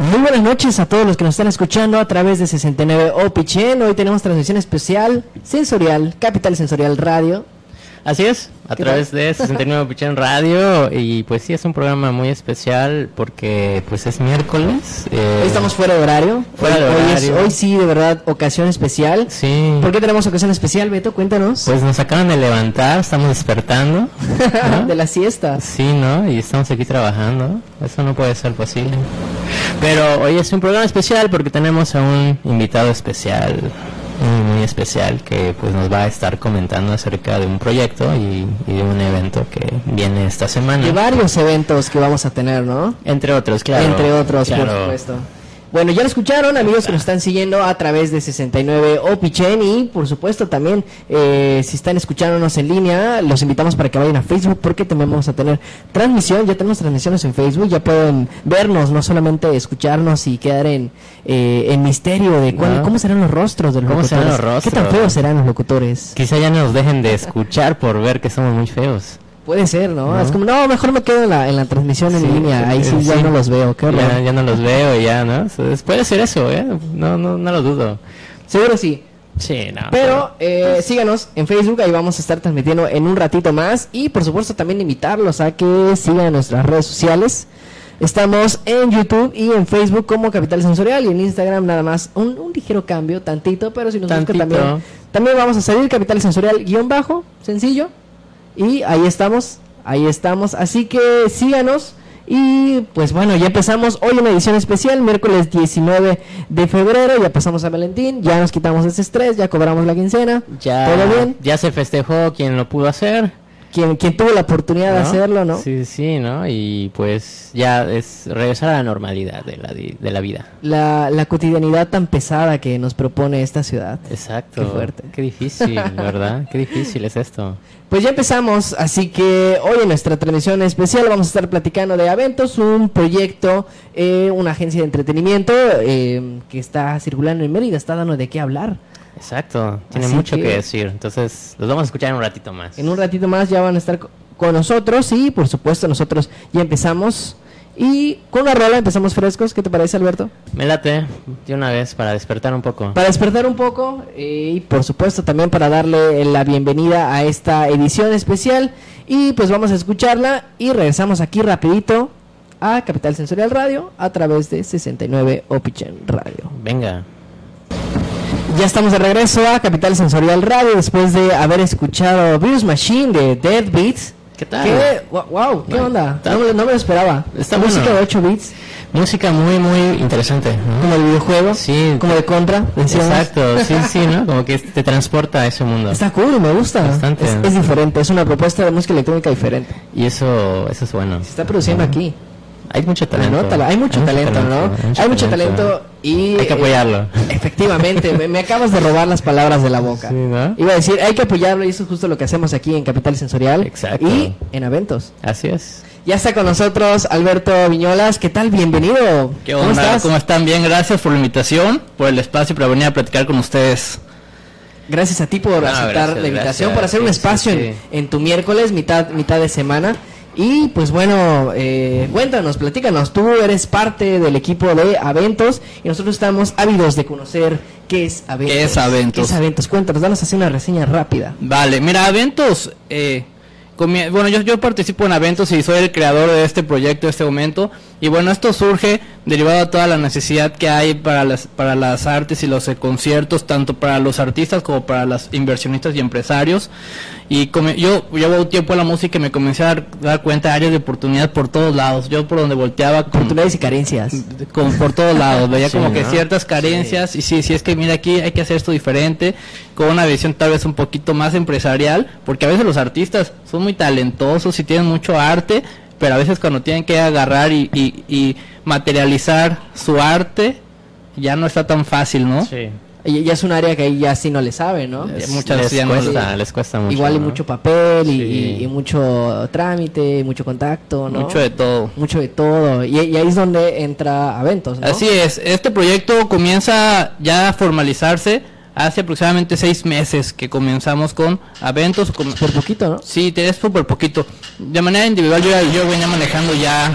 Muy buenas noches a todos los que nos están escuchando a través de 69 Opichen. Hoy tenemos transmisión especial sensorial, Capital Sensorial Radio. Así es, a ¿Qué través de 69 Pichén Radio y pues sí es un programa muy especial porque pues es miércoles. eh, Hoy estamos fuera de horario. Fuera hoy, de hoy es- horario. hoy sí, de verdad, ocasión especial. Sí. ¿Por qué tenemos ocasión especial, Beto? Cuéntanos. Pues nos acaban de levantar, estamos despertando. ¿no? de la siesta. Sí, ¿no? Y estamos aquí trabajando. Eso no puede ser posible. Pero hoy es un programa especial porque tenemos a un invitado especial, muy, muy especial, que pues nos va a estar comentando acerca de un proyecto y, y de un evento que viene esta semana. De varios eventos que vamos a tener, ¿no? Entre otros, claro. Entre otros, por Claro. supuesto. Bueno, ya lo escucharon, amigos que nos están siguiendo a través de 69 Opichen y por supuesto también eh, si están escuchándonos en línea, los invitamos para que vayan a Facebook porque también vamos a tener transmisión, ya tenemos transmisiones en Facebook, ya pueden vernos, no solamente escucharnos y quedar en, eh, en misterio de cuál- No. cómo serán los rostros de los ¿Cómo locutores. serán los ¿Qué tan rostros? feos serán los locutores? Quizá ya nos dejen de escuchar por ver que somos muy feos. Puede ser, ¿no? No. Es como, no, mejor me quedo en la, en la transmisión en Sí, línea, ahí sí, sí. ya no los veo, qué. Ya, ya no los veo, ya, ¿no? Puede ser eso, ¿eh? No, no, no lo dudo. Seguro sí. Sí, no. Pero eh, síganos en Facebook, ahí vamos a estar transmitiendo en un ratito más. Y por supuesto también invitarlos a que sigan nuestras redes sociales. Estamos en YouTube y en Facebook como Capital Sensorial y en Instagram nada más un, un ligero cambio, tantito, pero si nos buscan también, también vamos a salir Capital Sensorial guion bajo, sencillo. Y ahí estamos, ahí estamos. Así que síganos. Y pues bueno, ya empezamos hoy una edición especial, miércoles 19 de febrero, ya pasamos a Valentín, ya nos quitamos ese estrés, ya cobramos la quincena, ya, todo bien. ya se festejó quien lo pudo hacer. Quien, quien tuvo la oportunidad de hacerlo, ¿no? Sí, sí, ¿no? Y pues ya es regresar a la normalidad de la, de la vida. La, la cotidianidad tan pesada que nos propone esta ciudad. Exacto. Qué fuerte. Qué difícil, ¿verdad? Qué difícil es esto. Pues ya empezamos, así que hoy en nuestra transmisión especial vamos a estar platicando de Aventos, un proyecto, eh, una agencia de entretenimiento eh, que está circulando en Mérida, está dando de qué hablar. Exacto. Tiene Así mucho que- que... decir. Entonces, los vamos a escuchar en un ratito más. En un ratito más ya van a estar co- con nosotros y por supuesto nosotros ya empezamos. Y con una rola empezamos frescos, ¿qué te parece Alberto? Me late de una vez para despertar un poco. Para despertar un poco y por supuesto también para darle la bienvenida a esta edición especial. Y pues vamos a escucharla y regresamos aquí rapidito a Capital Sensorial Radio a través de 69 Opichen Radio. Venga. Ya estamos de regreso a Capital Sensorial Radio después de haber escuchado Virus Machine de Dead Beats. ¿Qué tal? ¿Qué? Wow, ¿qué onda? No, me- no me lo esperaba. Está música bueno. de 8 bits, Música muy, muy interesante. ¿no? como el videojuego, Sí. como de contra, decíamos. Exacto, sí, sí, ¿no? Como que te transporta a ese mundo. Está cool, me gusta. Bastante. Es, es diferente, es una propuesta de música electrónica diferente. Y eso, eso es bueno. Se está produciendo aquí. Hay mucho talento. Anótala, Hay mucho talento, ¿no? Hay mucho talento y... Hay que eh, apoyarlo. Efectivamente, me, me acabas de robar las palabras de la boca. Sí, ¿no? Iba a decir, hay que apoyarlo y eso es justo lo que hacemos aquí en Capital Sensorial. Exacto. Y en Aventos. Así es. Ya está con nosotros Alberto Viñolas. ¿Qué tal? Bienvenido. ¿Qué ¿Cómo onda? estás? ¿Cómo están? Bien, gracias por la invitación, por el espacio para venir a platicar con ustedes. Gracias a ti por No, aceptar gracias, la invitación, gracias. por hacer un Sí, espacio sí, en-. En, tu miércoles, mitad, mitad de semana. Y pues bueno, eh, cuéntanos, platícanos. Tú eres parte del equipo de Aventos y nosotros estamos ávidos de conocer qué es Aventos. ¿Qué es Aventos? ¿Qué es Aventos? Cuéntanos, danos así una reseña rápida. Vale, mira, Aventos, eh, comie- bueno, yo, yo participo en Aventos y soy el creador de este proyecto en este momento. Y bueno, esto surge derivado de toda la necesidad que hay para las, para las artes y los eh, conciertos, tanto para los artistas como para los inversionistas y empresarios. Y come- yo llevo tiempo en la música y me comencé a dar, dar cuenta de áreas de oportunidad por todos lados. Yo por donde volteaba con, Oportunidades y carencias. con- por todos lados, veía Sí, como que ciertas carencias y sí, sí es que mira aquí hay que hacer esto diferente, con una visión tal vez un poquito más empresarial, porque a veces los artistas son muy talentosos y tienen mucho arte, pero a veces cuando tienen que agarrar y, y- y materializar su arte, ya no está tan fácil, ¿no? Sí. Y ya es un área que ahí ya sí no le sabe, ¿no? Es- muchas les no- cuesta, les cuesta mucho. Igual y ¿no? mucho papel y, Sí. y- y mucho trámite, mucho contacto, ¿no? Mucho de todo. Mucho de todo. Y, y ahí es donde entra Aventos, ¿no? Así es, este proyecto comienza ya a formalizarse hace aproximadamente seis meses que comenzamos con Aventos. con- Por poquito, ¿no? Sí, te es súper poquito. De manera individual yo, yo venía manejando ya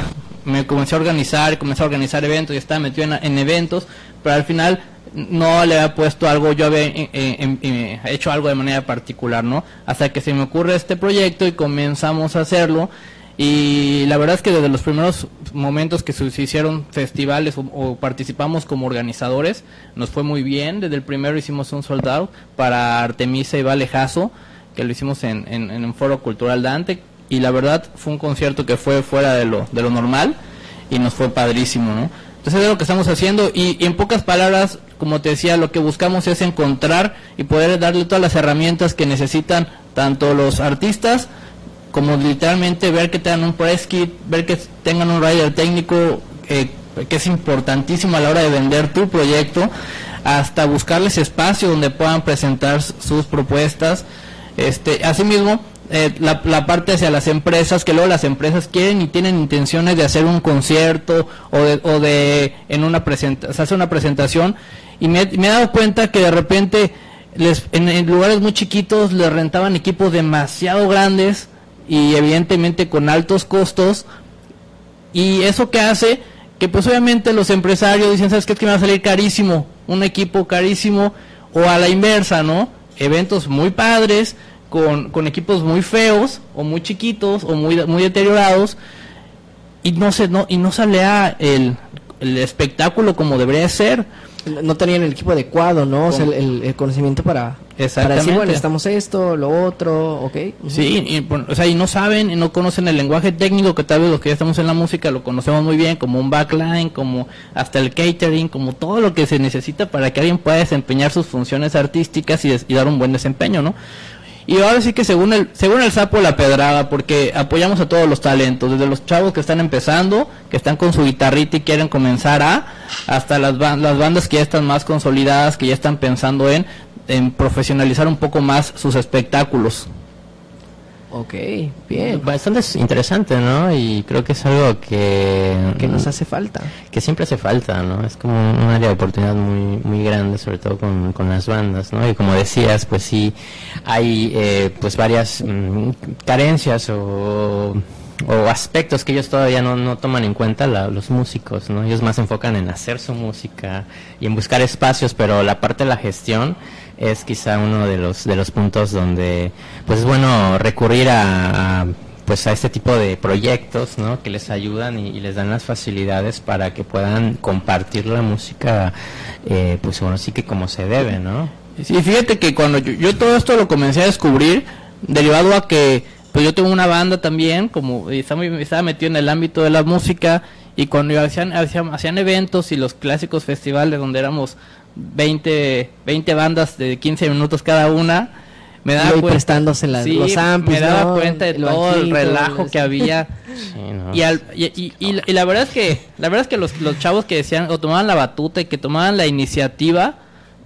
me comencé a organizar, comencé a organizar eventos y estaba metido en, en eventos, pero al final no le había puesto algo, yo había eh, eh, eh, hecho algo de manera particular, ¿no? Hasta que se me ocurre este proyecto y comenzamos a hacerlo. Y la verdad es que desde los primeros momentos que se, hicieron festivales o, participamos como organizadores, nos fue muy bien. Desde el primero hicimos un soldado para Artemisa y Valejazo, que lo hicimos en, en, en un foro cultural Dante. Y la verdad fue un concierto que fue fuera de lo, de lo normal y nos fue padrísimo, ¿no? Entonces es lo que estamos haciendo y, en pocas palabras, como te decía, lo que buscamos es encontrar y poder darle todas las herramientas que necesitan tanto los artistas como literalmente ver que tengan un press kit, ver que tengan un rider técnico eh, que es importantísimo a la hora de vender tu proyecto, hasta buscarles espacio donde puedan presentar sus propuestas. Este, asimismo, eh, la, la, parte hacia las empresas, que luego las empresas quieren y tienen intenciones de hacer un concierto o de, o de en una presentación, se hace una presentación y me, he dado cuenta que de repente les, en, lugares muy chiquitos les rentaban equipos demasiado grandes y evidentemente con altos costos y eso que hace que pues obviamente los empresarios dicen, ¿sabes qué? Es que me va a salir carísimo, un equipo carísimo o a la inversa, ¿no? Eventos muy padres, con, con equipos muy feos o muy chiquitos o muy, muy deteriorados y no se no y no sale el, el espectáculo como debería ser no tenían el equipo adecuado, ¿no? O sea, el, el, conocimiento para, para decir, bueno, estamos esto, lo otro, ¿ok? Sí, y, o sea, y no saben, y no conocen el lenguaje técnico que tal vez los que ya estamos en la música lo conocemos muy bien, como un backline, como hasta el catering, como todo lo que se necesita para que alguien pueda desempeñar sus funciones artísticas y, y dar un buen desempeño, ¿no? Y ahora sí que según el, según el sapo la pedrada, porque apoyamos a todos los talentos, desde los chavos que están empezando, que están con su guitarrita y quieren comenzar a, hasta las, las bandas que ya están más consolidadas, que ya están pensando en, en profesionalizar un poco más sus espectáculos. Ok, bien. Bastante interesante, ¿no? Y creo que es algo que... Que nos hace falta. Que siempre hace falta, ¿no? Es como un área de oportunidad muy, muy grande, sobre todo con, con las bandas, ¿no? Y como decías, pues sí, hay eh, pues varias mm, carencias o o aspectos que ellos todavía no, no toman en cuenta los músicos, ¿no? Ellos más se enfocan en hacer su música y en buscar espacios, pero la parte de la gestión es quizá uno de los de los puntos donde pues es bueno recurrir a, pues a este tipo de proyectos ¿no? que les ayudan y, les dan las facilidades para que puedan compartir la música eh, pues bueno sí que como se debe no sí fíjate que cuando yo, yo, todo esto lo comencé a descubrir derivado a que pues yo tengo una banda también como estaba, estaba metido en el ámbito de la música y cuando hacían, hacían, hacían eventos y los clásicos festivales donde éramos 20, 20 bandas de 15 minutos cada una. Me daba cuenta, prestándose las, los Me daba cuenta de todo el relajo que había. y, y, y, la verdad es que la verdad es que los, los chavos que decían o tomaban la batuta y que tomaban la iniciativa,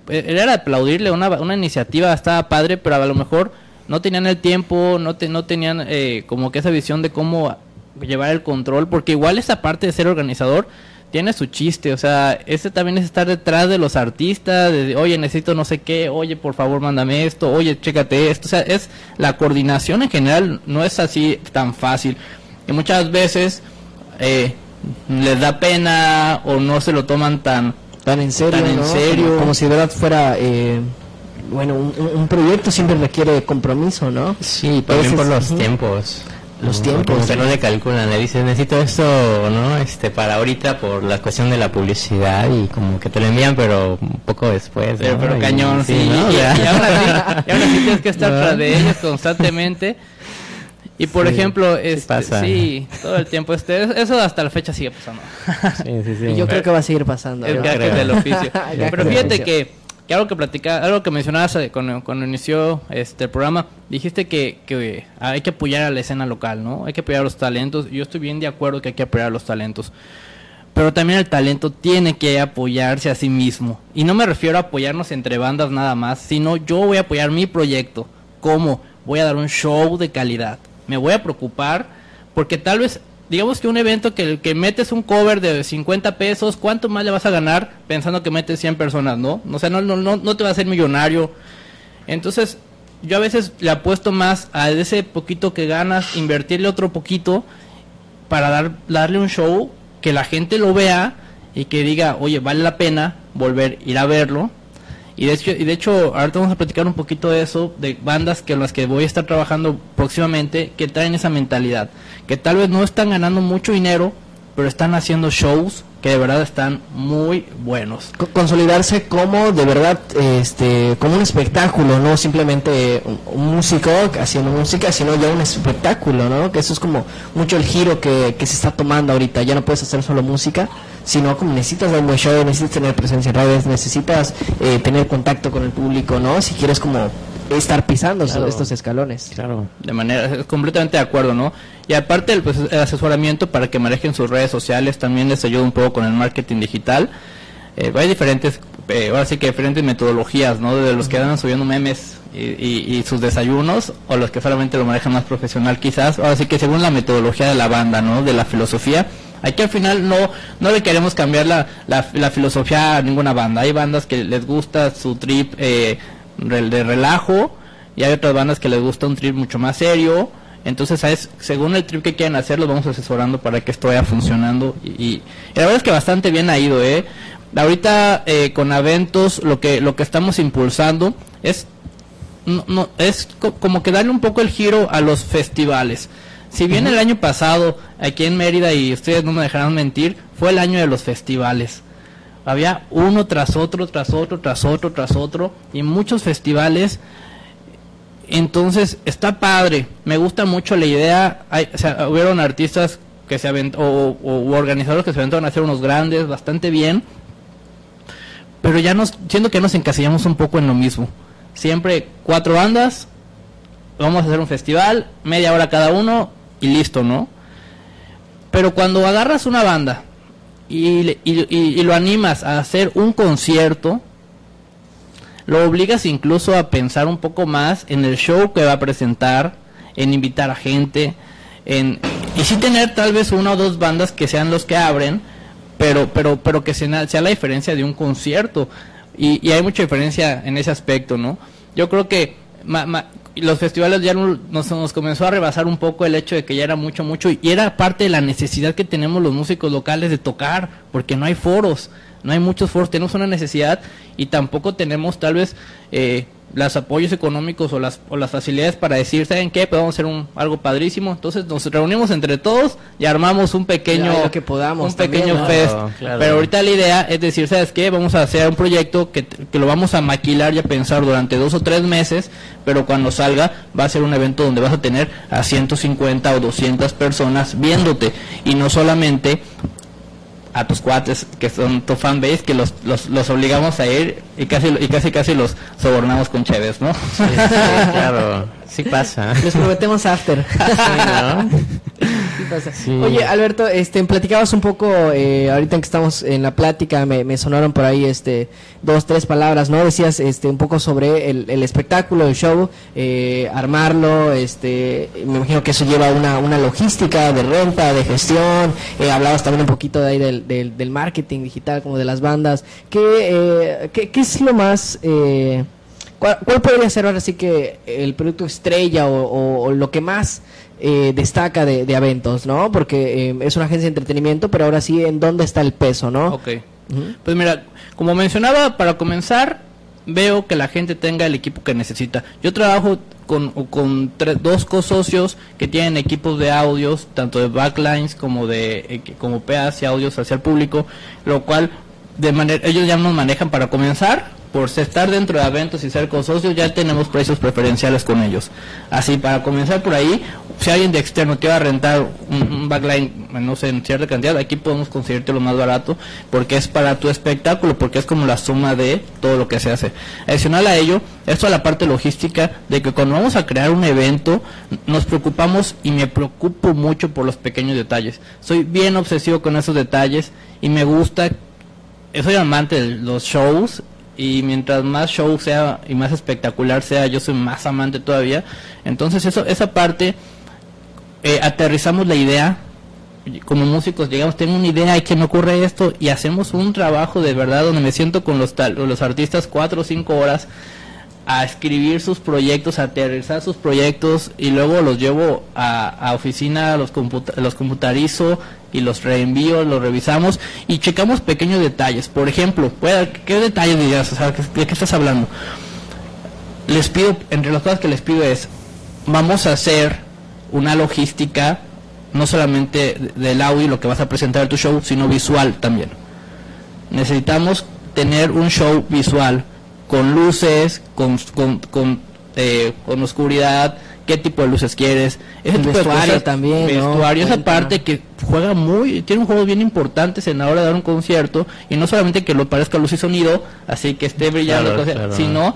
eh, era aplaudirle una, una iniciativa, estaba padre, pero a lo mejor no tenían el tiempo, no, te, no tenían eh, como que esa visión de cómo llevar el control, porque igual esa parte de ser organizador tiene su chiste, o sea, ese también es estar detrás de los artistas, de, oye, necesito no sé qué, oye, por favor, mándame esto, oye, chécate esto, o sea, es la coordinación en general no es así tan fácil. Y muchas veces eh, les da pena o no se lo toman tan tan en serio, en serio. Como, si de verdad fuera eh, bueno, un, proyecto siempre requiere compromiso, ¿no? Sí, también por los tiempos los tiempos. Usted no le calculan, le dice necesito esto, ¿no? Este, para ahorita por la cuestión de la publicidad y como que te lo envían, pero un poco después. Pero, pero cañón, sí. Y, y, ahora sí, tienes que estar tras de ellos constantemente. Y por ejemplo, este, sí, todo el tiempo, este, eso hasta la fecha sigue pasando. Sí, sí, sí. Y yo creo que va a seguir pasando. Que del oficio. pero fíjate que que algo que platica, algo que mencionabas eh, cuando, cuando inició este el programa, dijiste que, que, hay que apoyar a la escena local, ¿no? Hay que apoyar a los talentos. Yo estoy bien de acuerdo que hay que apoyar a los talentos. Pero también el talento tiene que apoyarse a sí mismo. Y no me refiero a apoyarnos entre bandas nada más, sino yo voy a apoyar mi proyecto. ¿Cómo? Voy a dar un show de calidad. Me voy a preocupar porque tal vez digamos que un evento que, que metes un cover de 50 pesos, ¿cuánto más le vas a ganar pensando que metes 100 personas, no? O sea, no, no, no, no te va a hacer millonario. Entonces, yo a veces le apuesto más a ese poquito que ganas, invertirle otro poquito para dar, darle un show que la gente lo vea y que diga, oye, vale la pena volver ir a verlo. Y de hecho, y de hecho ahorita vamos a platicar un poquito de eso, de bandas que las que voy a estar trabajando próximamente, que traen esa mentalidad, que tal vez no están ganando mucho dinero, pero están haciendo shows que de verdad están muy buenos. Consolidarse como de verdad, este, como un espectáculo, no simplemente un, músico haciendo música, sino ya un espectáculo, ¿no? Que eso es como mucho el giro que, que se está tomando ahorita. Ya no puedes hacer solo música, sino como necesitas dar un buen show, necesitas tener presencia en redes, necesitas eh, tener contacto con el público, ¿no? Si quieres como estar pisando estos escalones. Claro, de manera completamente de acuerdo, ¿no? Y aparte el, pues, el asesoramiento para que manejen sus redes sociales también les ayuda un poco con el marketing digital. Eh, hay diferentes, eh, ahora sí que diferentes metodologías, ¿no? De los que andan subiendo memes y, sus desayunos o los que solamente lo manejan más profesional quizás. Ahora sí que según la metodología de la banda, ¿no? De la filosofía. Aquí al final no, no le queremos cambiar la, la, filosofía a ninguna banda. Hay bandas que les gusta su trip eh, de relajo y hay otras bandas que les gusta un trip mucho más serio. Entonces, ¿sabes? según el trip que quieren hacer, los vamos asesorando para que esto vaya funcionando. Y, la verdad es que bastante bien ha ido, ¿eh? Ahorita eh, con eventos lo que, lo que estamos impulsando es, no, es como que darle un poco el giro a los festivales. Si bien el año pasado, aquí en Mérida, y ustedes no me dejarán mentir, fue el año de los festivales había uno tras otro, tras otro, tras otro, tras otro, y muchos festivales. Entonces, está padre, me gusta mucho la idea. Hay, hubieron artistas que se o, organizadores que se aventaron a hacer unos grandes, bastante bien. Pero ya nos, siento que nos encasillamos un poco en lo mismo. Siempre cuatro bandas, vamos a hacer un festival, media hora cada uno y listo, ¿no? Pero cuando agarras una banda y, y, lo animas a hacer un concierto, lo obligas incluso a pensar un poco más en el show que va a presentar, en invitar a gente, en y sí tener tal vez una o dos bandas que sean los que abren, pero pero pero que sea, sea la diferencia de un concierto y, y, hay mucha diferencia en ese aspecto, ¿no? Yo creo que los festivales ya nos, nos, comenzó a rebasar un poco el hecho de que ya era mucho, mucho, y era parte de la necesidad que tenemos los músicos locales de tocar, porque no hay foros, no hay muchos foros, tenemos una necesidad y tampoco tenemos tal vez eh, los apoyos económicos o las, o las facilidades para decir, ¿saben qué? Podemos hacer un, algo padrísimo. Entonces nos reunimos entre todos y armamos un pequeño, que podamos un pequeño fest. Pero ahorita la idea es decir, ¿sabes qué? Vamos a hacer un proyecto que, que lo vamos a maquilar y a pensar durante dos o tres meses, pero cuando salga va a ser un evento donde vas a tener a 150 o 200 personas viéndote y no solamente a tus cuates que son tu fanbase que los, los, los obligamos a ir y casi y casi casi los sobornamos con Chévez, ¿no? Sí, claro, sí pasa. Les prometemos after. Oye, Alberto, este, platicabas un poco, eh, ahorita en que estamos en la plática, me, sonaron por ahí este, dos, tres palabras, ¿no? Decías este, un poco sobre el, espectáculo, el show, eh, armarlo, este, me imagino que eso lleva una, una logística de renta, de gestión, eh, hablabas también un poquito de ahí del, del, marketing digital, como de las bandas. ¿Qué, qué, qué es lo más... ¿cuál, podría ser ahora sí que el producto estrella o lo que más eh, destaca de, de, eventos, ¿no? Porque eh, es una agencia de entretenimiento, pero ahora sí, ¿en dónde está el peso, no? Ok. Pues mira, como mencionaba, para comenzar, veo que la gente tenga el equipo que necesita. Yo trabajo con, con dos co-socios que tienen equipos de audios, tanto de backlines como de eh, como PAs y audios hacia el público, lo cual de manera ellos ya nos manejan para comenzar por estar dentro de eventos y ser socios ya tenemos precios preferenciales con ellos. Así, para comenzar por ahí, si alguien de externo te va a rentar un, backline, no sé, en cierta cantidad, aquí podemos conseguirte lo más barato, porque es para tu espectáculo, porque es como la suma de todo lo que se hace. Adicional a ello, esto a la parte logística, de que cuando vamos a crear un evento, nos preocupamos y me preocupo mucho por los pequeños detalles. Soy bien obsesivo con esos detalles y me gusta, soy amante de los shows y mientras más show sea y más espectacular sea, yo soy más amante todavía. Entonces eso, esa parte, eh, aterrizamos la idea, como músicos llegamos, tengo una idea y que me ocurre esto y hacemos un trabajo de verdad donde me siento con los, tal, los artistas cuatro o cinco horas a escribir sus proyectos, a aterrizar sus proyectos y luego los llevo a, oficina, los, los computarizo y los reenvío, los revisamos y checamos pequeños detalles. Por ejemplo, ¿qué detalles dirías? ¿De qué estás hablando? Les pido, entre las cosas que les pido es, vamos a hacer una logística, no solamente del audio, lo que vas a presentar en tu show, sino visual también. Necesitamos tener un show visual con luces, con, con, con, eh, con oscuridad, qué tipo de luces quieres, ese tipo vestuario también, vestuario, esa parte que juega muy, tiene un juego bien importantes en la hora de dar un concierto y no solamente que lo parezca luz y sonido, así que esté brillando, sino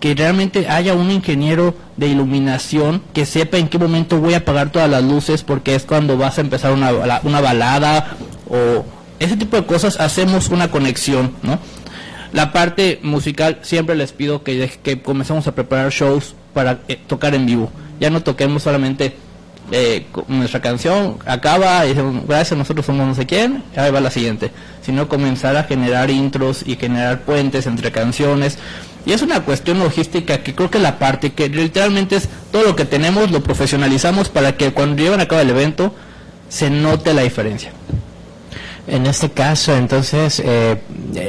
que realmente haya un ingeniero de iluminación que sepa en qué momento voy a apagar todas las luces porque es cuando vas a empezar una, una balada o ese tipo de cosas hacemos una conexión, ¿no? La parte musical siempre les pido que, que comencemos a preparar shows para eh, tocar en vivo. Ya no toquemos solamente eh, nuestra canción, acaba y decimos, gracias, nosotros somos no sé quién, ahí va la siguiente. Sino comenzar a generar intros y generar puentes entre canciones. Y es una cuestión logística que creo que la parte que literalmente es todo lo que tenemos lo profesionalizamos para que cuando lleven a cabo el evento se note la diferencia. En este caso, entonces, eh,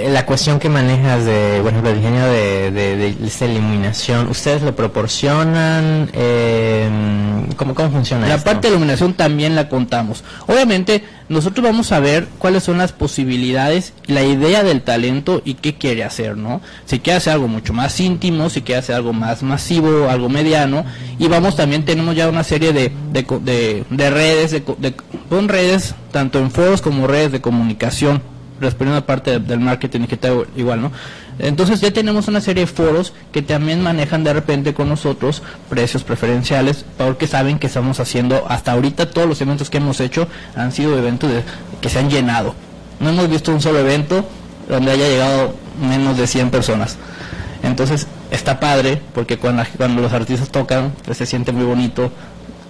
la cuestión que manejas de, bueno, el diseño de, de, esta iluminación, ¿ustedes lo proporcionan? Eh, ¿cómo, ¿Cómo funciona La parte de iluminación también la contamos. Obviamente, nosotros vamos a ver cuáles son las posibilidades, la idea del talento y qué quiere hacer, ¿no? Si quiere hacer algo mucho más íntimo, si quiere hacer algo más masivo, algo mediano, y vamos también, tenemos ya una serie de, de, de, redes, de, con redes, tanto en foros como redes de comunicación, respondiendo a parte del marketing digital igual, ¿no? Entonces ya tenemos una serie de foros que también manejan de repente con nosotros precios preferenciales porque saben que estamos haciendo, hasta ahorita todos los eventos que hemos hecho han sido eventos que se han llenado. No hemos visto un solo evento donde haya llegado menos de 100 personas. Entonces está padre porque cuando, cuando los artistas tocan pues se siente muy bonito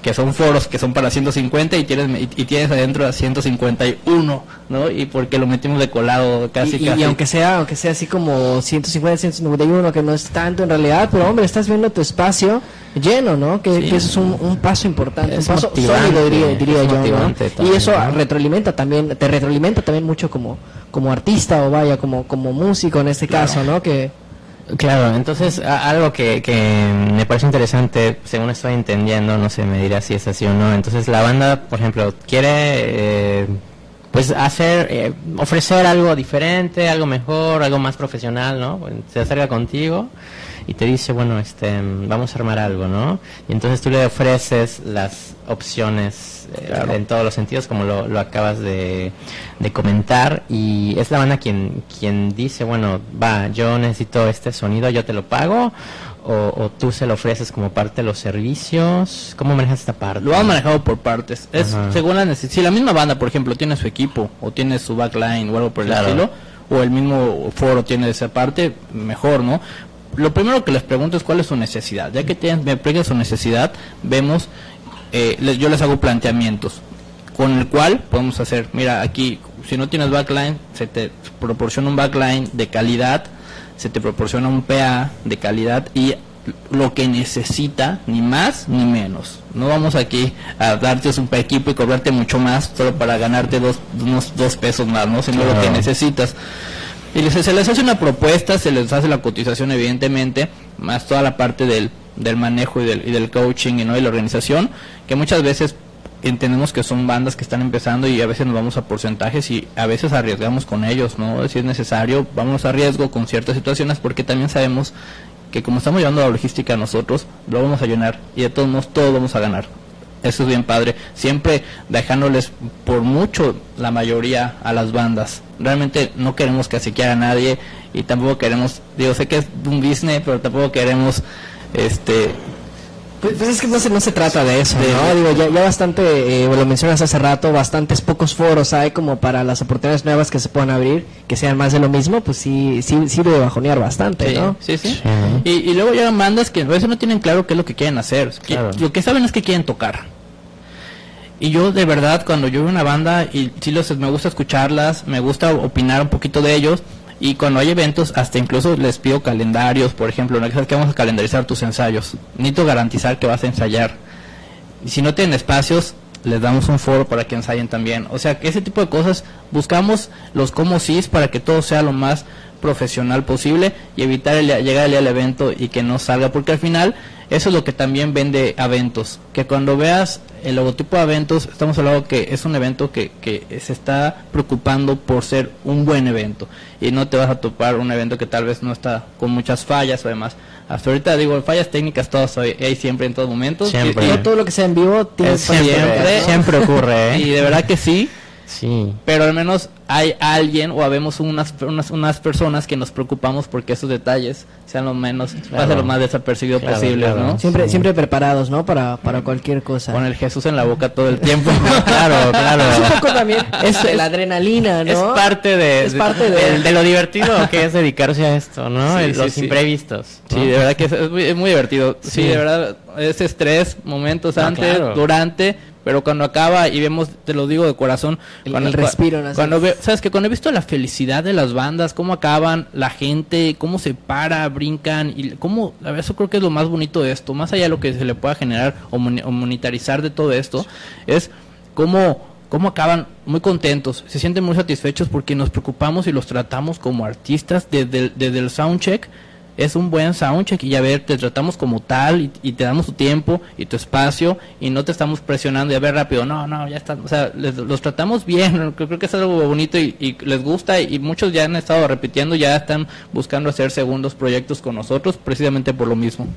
que son foros que son para 150 y tienes y, tienes adentro a 151, ¿no? Y porque lo metimos de colado casi y, casi. Y aunque sea aunque sea así como 150, 151, que no es tanto en realidad, pero hombre, estás viendo tu espacio lleno, ¿no? Que, eso es un, paso importante, un paso sólido diría, yo, Y eso retroalimenta también, te retroalimenta también mucho como como artista o vaya como como músico en este caso, ¿no? Que Claro, entonces algo que, que, me parece interesante, según estoy entendiendo, no sé, me dirá si es así o no. Entonces la banda, por ejemplo, quiere eh, pues hacer, eh, ofrecer algo diferente, algo mejor, algo más profesional, ¿no? Se acerca contigo y te dice, bueno, este, vamos a armar algo, ¿no? Y entonces tú le ofreces las opciones eh, en todos los sentidos, como lo, lo acabas de, de, comentar, y es la banda quien, quien dice, bueno, va, yo necesito este sonido, yo te lo pago, o, tú se lo ofreces como parte de los servicios? ¿Cómo manejas esta parte? Lo han manejado por partes. Es según la necesidad. Si la misma banda, por ejemplo, tiene su equipo o tiene su backline o algo por el estilo, o el mismo foro tiene esa parte, mejor, ¿no? lo primero que les pregunto es cuál es su necesidad. Ya que tienen, me su necesidad, vemos, eh, yo les hago planteamientos con el cual podemos hacer, mira, aquí, si no tienes backline, se te proporciona un backline de calidad, se te proporciona un PA de calidad y lo que necesita, ni más ni menos. No vamos aquí a darte un equipo y cobrarte mucho más solo para ganarte dos, unos dos pesos más, ¿no? Sino lo que necesitas. Y se les hace una propuesta, se les hace la cotización evidentemente, más toda la parte del, del manejo y del, y del coaching y, ¿no? y la organización, que muchas veces entendemos que son bandas que están empezando y a veces nos vamos a porcentajes y a veces arriesgamos con ellos, ¿no? Si es necesario, vamos a riesgo con ciertas situaciones porque también sabemos que como estamos llevando la logística nosotros, lo vamos a llenar y de todos modos todos vamos a ganar. Eso es bien padre. Siempre dejándoles por mucho la mayoría a las bandas. Realmente no queremos que se quiera a nadie y tampoco queremos, digo, sé que es un business, pero tampoco queremos este pues, pues, es que no se, no se trata de eso, ¿no? Digo, ya, ya bastante, eh, lo mencionas hace rato, bastantes pocos foros hay como para las oportunidades nuevas que se puedan abrir, que sean más de lo mismo, pues sí, sí sirve de bajonear bastante, ¿no? Sí, sí. Y, y, luego llegan bandas que a veces no tienen claro qué es lo que quieren hacer. Lo que saben es que quieren tocar. Y yo de verdad cuando yo veo una banda y sí los, me gusta escucharlas, me gusta opinar un poquito de ellos, Y cuando hay eventos, hasta incluso les pido calendarios, por ejemplo, ¿no? que vamos a calendarizar tus ensayos. Necesito garantizar que vas a ensayar. Y si no tienen espacios, les damos un foro para que ensayen también. O sea, que ese tipo de cosas buscamos los como sís para que todo sea lo más profesional posible y evitar el, llegar al evento y que no salga, porque al final eso es lo que también vende Aventos, que cuando veas el logotipo de Aventos, estamos hablando que es un evento que, que se está preocupando por ser un buen evento y no te vas a topar un evento que tal vez no está con muchas fallas o demás. Hasta ahorita digo, fallas técnicas todas hay siempre en todos momentos. Siempre. Y, todo lo que sea en vivo tiene siempre, siempre ocurre. ¿eh? Y de verdad que sí. Sí. Pero al menos hay alguien o habemos unas, unas, unas personas que nos preocupamos porque esos detalles sean lo menos, claro. lo más desapercibido posible, ¿no? Siempre, siempre preparados, ¿no? Para, para cualquier cosa. Con el Jesús en la boca todo el tiempo. claro, claro. Es un poco también es, la adrenalina, ¿no? Es parte de, es parte de, de, lo divertido que es dedicarse a esto, ¿no? Sí, los imprevistos. Sí, de verdad que es, muy, es muy, divertido. Sí. de verdad, ese estrés, momentos antes, durante pero cuando acaba y vemos, te lo digo de corazón, el, cuando el respiro, cuando ve, sabes que cuando he visto la felicidad de las bandas, cómo acaban, la gente, cómo se para, brincan y cómo, a ver, eso creo que es lo más bonito de esto, más allá de lo que se le pueda generar o, monetarizar de todo esto, es cómo cómo acaban muy contentos, se sienten muy satisfechos porque nos preocupamos y los tratamos como artistas desde desde el soundcheck es un buen soundcheck y a ver, te tratamos como tal y, te damos tu tiempo y tu espacio y no te estamos presionando y a ver rápido, no, no, ya está, o sea, los tratamos bien, creo que es algo bonito y, y, les gusta y muchos ya han estado repitiendo, ya están buscando hacer segundos proyectos con nosotros precisamente por lo mismo.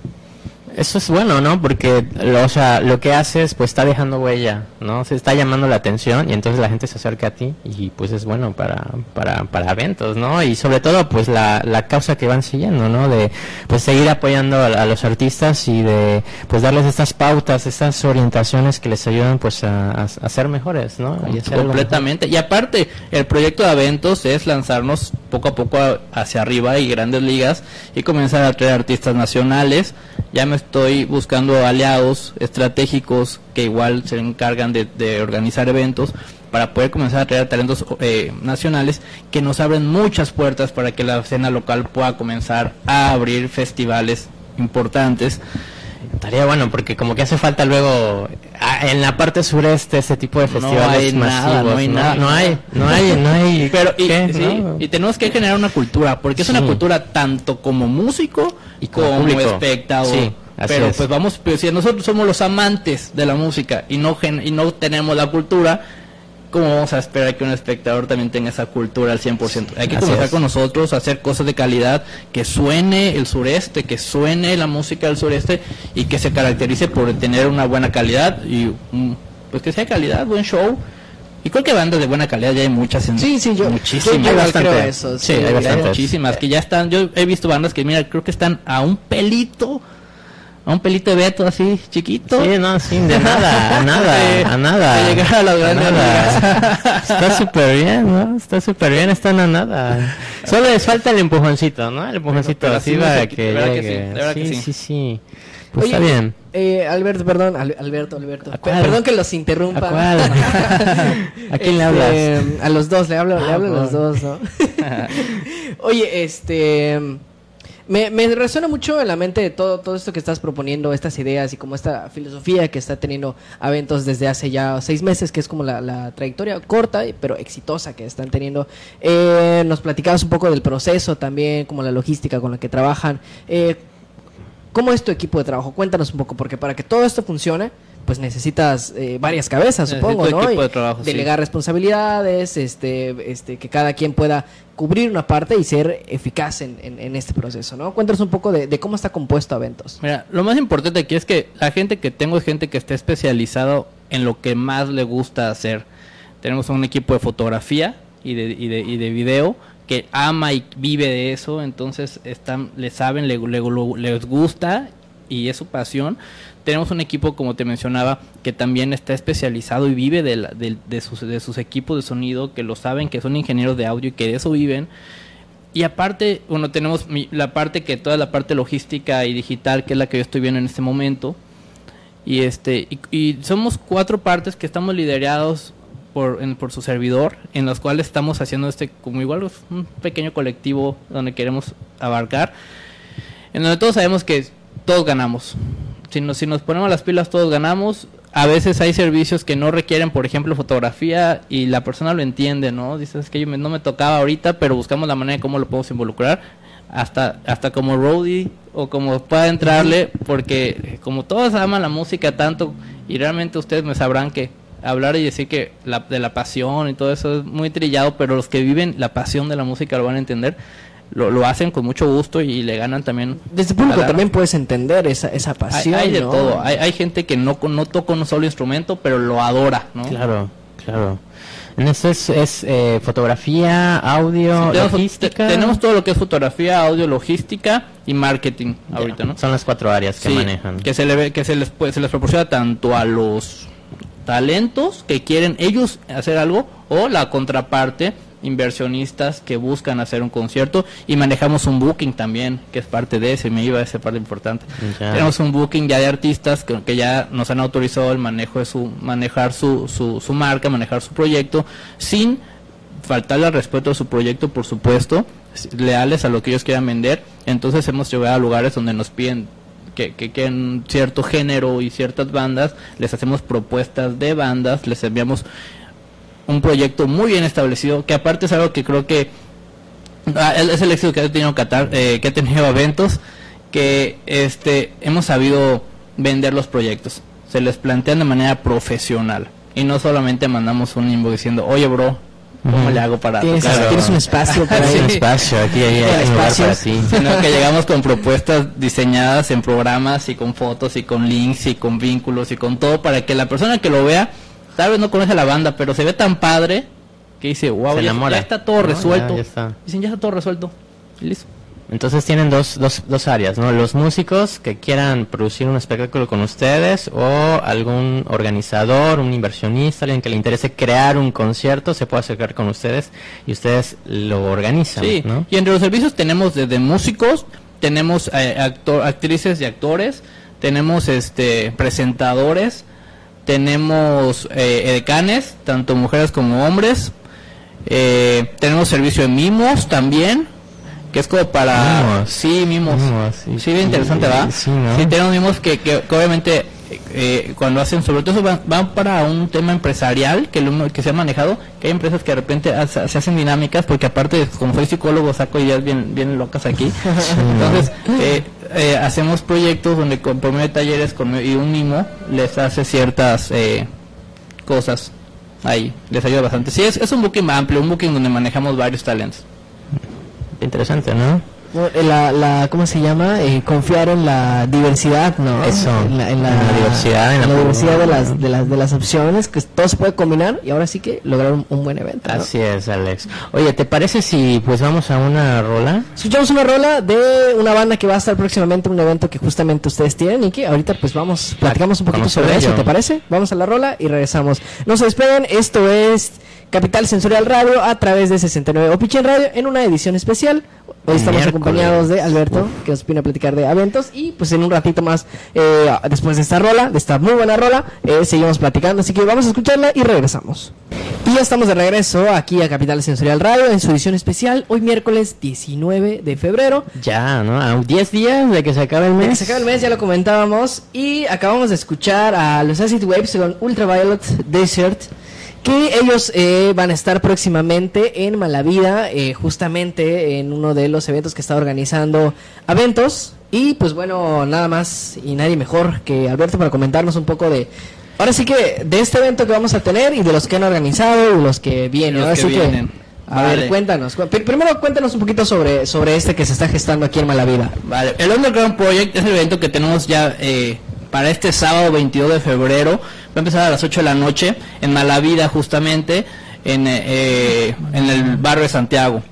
Eso es bueno, ¿no? Porque, o sea, lo que haces, pues está dejando huella, ¿no? Se está llamando la atención y entonces la gente se acerca a ti y pues es bueno para, para, para eventos, ¿no? Y sobre todo, pues la, la causa que van siguiendo, ¿no? De, pues seguir apoyando a, los artistas y de, pues darles estas pautas, estas orientaciones que les ayudan, pues a, a, ser mejores, ¿no? Completamente. Y aparte, el proyecto de eventos es lanzarnos poco a poco hacia arriba y grandes ligas y comenzar a traer artistas nacionales. Ya me estoy buscando aliados estratégicos que igual se encargan de, organizar eventos para poder comenzar a traer talentos eh, nacionales que nos abren muchas puertas para que la escena local pueda comenzar a abrir festivales importantes. Estaría bueno porque como que hace falta luego en la parte sureste ese tipo de festivales no hay nada, no hay nada, no hay, no hay, no hay. Pero y, tenemos que generar una cultura porque es una cultura tanto como músico y como, espectador. Pero pues vamos, pues, si nosotros somos los amantes de la música y no y no tenemos la cultura, ¿cómo vamos a esperar que un espectador también tenga esa cultura al 100%? Hay que comenzar con nosotros, hacer cosas de calidad, que suene el sureste, que suene la música del sureste y que se caracterice por tener una buena calidad y pues que sea calidad, buen show. Y creo que bandas de buena calidad ya hay muchas en Sí, sí, yo muchísimas. bastante. eso, sí, hay, muchísimas que ya están, yo he visto bandas que mira, creo que están a un pelito a un pelito de Beto así chiquito. Sí, no, sin de nada, a nada, a nada. De llegar a las grandes Está súper bien, ¿no? Está súper bien, están a nada. Solo les falta el empujoncito, ¿no? El empujoncito así para que llegue. Sí, sí, sí, sí. Pues está bien. Eh, Alberto, perdón, Alberto, Alberto. Perdón que los interrumpa. ¿A, cuál? ¿A quién le hablas? Este, a los dos, le hablo, le hablo a los dos, ¿no? Oye, este me, me, resuena mucho en la mente de todo, todo esto que estás proponiendo, estas ideas y como esta filosofía que está teniendo Aventos desde hace ya seis meses, que es como la, trayectoria corta pero exitosa que están teniendo. Eh, nos platicabas un poco del proceso también, como la logística con la que trabajan. Eh, ¿Cómo es tu equipo de trabajo? Cuéntanos un poco, porque para que todo esto funcione, pues necesitas eh, varias cabezas, supongo, ¿no? de trabajo, delegar responsabilidades, este, este, que cada quien pueda cubrir una parte y ser eficaz en, en, este proceso, ¿no? Cuéntanos un poco de, cómo está compuesto Aventos. Mira, lo más importante aquí es que la gente que tengo es gente que está especializado en lo que más le gusta hacer. Tenemos un equipo de fotografía y de, y de, y de video que ama y vive de eso, entonces están, le saben, le, les gusta y es su pasión. Tenemos un equipo, como te mencionaba, que también está especializado y vive de, de, sus, de sus equipos de sonido, que lo saben, que son ingenieros de audio y que de eso viven. Y aparte, bueno, tenemos la parte que toda la parte logística y digital, que es la que yo estoy viendo en este momento. Y este y, somos cuatro partes que estamos liderados por, por su servidor, en los cuales estamos haciendo este como igual un pequeño colectivo donde queremos abarcar, en donde todos sabemos que todos ganamos. Si nos, si nos ponemos las pilas todos ganamos. A veces hay servicios que no requieren, por ejemplo, fotografía y la persona lo entiende, ¿no? Dices que yo me- no me tocaba ahorita, pero buscamos la manera de cómo lo podemos involucrar. Hasta, hasta como roadie o como pueda entrarle, porque como todos aman la música tanto y realmente ustedes me sabrán que hablar y decir que la, de la pasión y todo eso es muy trillado, pero los que viven la pasión de la música lo van a entender. Lo, lo hacen con mucho gusto y le ganan también. Desde el público también puedes entender esa, esa Hay, pasión. hay de ¿no? todo. Hay, hay gente que no, con- no toca un solo instrumento, pero lo adora, ¿no? Claro, claro. En eso es, es eh, fotografía, audio, Tenemos, logística. te- tenemos todo lo que es fotografía, audio, logística y marketing Ya, ahorita, ¿no? Son las cuatro áreas que Sí, manejan. Que se, le ve- que se les puede- se les proporciona tanto a los talentos que quieren ellos hacer algo o la contraparte inversionistas que buscan hacer un concierto y manejamos un booking también que es parte de ese me iba a esa parte importante tenemos un booking ya de artistas que, que ya nos han autorizado el manejo de su manejar su, su, su marca manejar su proyecto sin faltarle al respeto a su proyecto, por supuesto, leales a lo que ellos quieran vender. Entonces hemos llegado a lugares donde nos piden que, que, que en cierto género y ciertas bandas, les hacemos propuestas de bandas, les enviamos un proyecto muy bien establecido, que aparte es algo que creo que ah, es el éxito que ha tenido Qatar, eh, que ha tenido eventos, que este hemos sabido vender los proyectos. Se les plantean de manera profesional. Y no solamente mandamos un inbox diciendo, oye bro, ¿cómo le hago para Tienes, tocar?" tienes un espacio para Sí. Un espacio, aquí hay, hay un lugar espacio. para ti. sino que llegamos con propuestas diseñadas en programas y con fotos y con links y con vínculos y con todo para que la persona que lo vea tal vez no conoce a la banda pero se ve tan padre que dice wow ya, está todo No, resuelto ya- ya está. dicen ya está todo resuelto y listo Entonces tienen dos, dos, dos áreas, ¿no? Los músicos que quieran producir un espectáculo con ustedes o algún organizador, un inversionista, alguien que le interese crear un concierto, se puede acercar con ustedes y ustedes lo organizan, sí ¿no? y entre los servicios tenemos desde músicos tenemos eh, actor- actrices y actores tenemos este presentadores tenemos eh, edecanes tanto mujeres como hombres Eh, tenemos servicio de mimos también, que es como para... Mimos. Sí, mimos. Mimos, sí. sí, bien interesante, ¿va? Sí, ¿no? tenemos mimos que, que, que obviamente eh, cuando hacen, sobre todo van, van para un tema empresarial que, lo- que se ha manejado, que hay empresas que de repente hace- se hacen dinámicas, porque aparte, como soy psicólogo, saco ideas bien, bien locas aquí. Entonces, eh, eh, hacemos proyectos donde con, por medio de talleres con, y un mimo les hace ciertas eh, cosas ahí, les ayuda bastante. Sí, es, es un booking amplio, un booking donde manejamos varios talentos. Interesante, ¿no? La, la, ¿Cómo se llama? Eh, confiar en la diversidad, ¿no? Eso, En la, en la- en la diversidad, en la diversidad de las, de, las, de las opciones, que todo se puede combinar y ahora sí que lograr un, un buen evento. ¿no? Así es, Alex. Oye, ¿te parece si pues vamos a una rola? Escuchamos una rola de una banda que va a estar próximamente en un evento que justamente ustedes tienen y que ahorita pues vamos, platicamos un poquito sobre eso. ¿te parece? Vamos a la rola y regresamos. No se despeguen, esto es Capital Sensorial Radio a través de 69 Opichen Radio en una edición especial. Hoy estamos Miércoles. acompañados de Alberto, que nos viene a platicar de eventos y pues en un ratito más, eh, después de esta rola, de esta muy buena rola, eh, seguimos platicando, así que vamos a escucharla y regresamos. Y ya estamos de regreso aquí a Capital Sensorial Radio en su edición especial, hoy miércoles 19 de febrero. Ya, ¿no? A 10 días de que se acabe el Ya que mes. se acaba el mes, ya lo comentábamos. Y acabamos de escuchar a los Acid Waves con Ultraviolet Desert. Que ellos eh, van a estar próximamente en Malavida, eh, justamente en uno de los eventos que está organizando Aventos. Y pues bueno, nada más y nadie mejor que Alberto para comentarnos un poco de. Ahora sí que de este evento que vamos a tener y de los que han organizado y los que vienen. Los Ahora que sí vienen. a Vale. ver, cuéntanos. cu- pr- Primero cuéntanos un poquito sobre, sobre este que se está gestando aquí en Malavida. Vale, el Underground Project es el evento que tenemos ya eh, para este sábado 22 de febrero. Va a empezar a las 8 de la noche en Malavida, justamente, en, eh, eh, en el barrio de Santiago.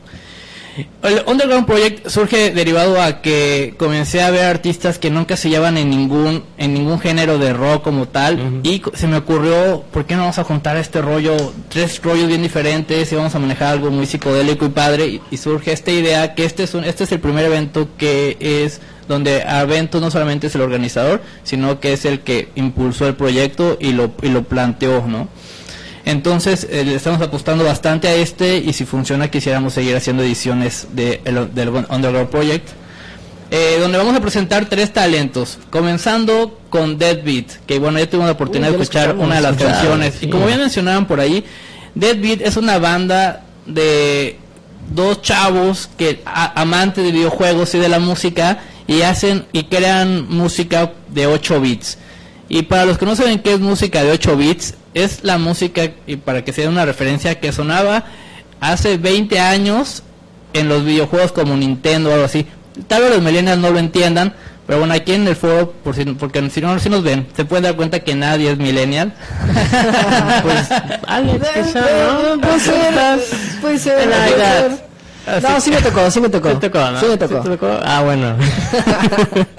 El Underground Project surge derivado a que comencé a ver artistas que nunca se llevan en ningún en ningún género de rock como tal y se me ocurrió por qué no vamos a juntar este rollo tres rollos bien diferentes y vamos a manejar algo muy psicodélico y padre y, y surge esta idea que este es un, este es el primer evento que es donde Aventos no solamente es el organizador sino que es el que impulsó el proyecto y lo y lo planteó no Entonces eh, le estamos apostando bastante a este y si funciona quisiéramos seguir haciendo ediciones de el- del Underground Project. eh, donde vamos a presentar tres talentos, comenzando con Deadbeat, que bueno, ya tuve la oportunidad Uy, de ya escuchar una de las canciones. sí. Y como bien mencionaban por ahí, Deadbeat es una banda de dos chavos que a- amantes de videojuegos y de la música y hacen y crean música de 8 bits. Y para los que no saben qué es música de 8 bits, es la música, y para que se den una referencia, que sonaba hace 20 años en los videojuegos como Nintendo o algo así. Tal vez los millennials no lo entiendan, pero bueno, aquí en el foro, por si, porque si no, si nos ven, se pueden dar cuenta que nadie es millennial. Pues, Alex, quizá, ¿no? Puede ser, ser. No, sí me tocó, sí me tocó. ¿Sí te tocó, no? Sí me tocó. ¿Sí te tocó? Ah, bueno.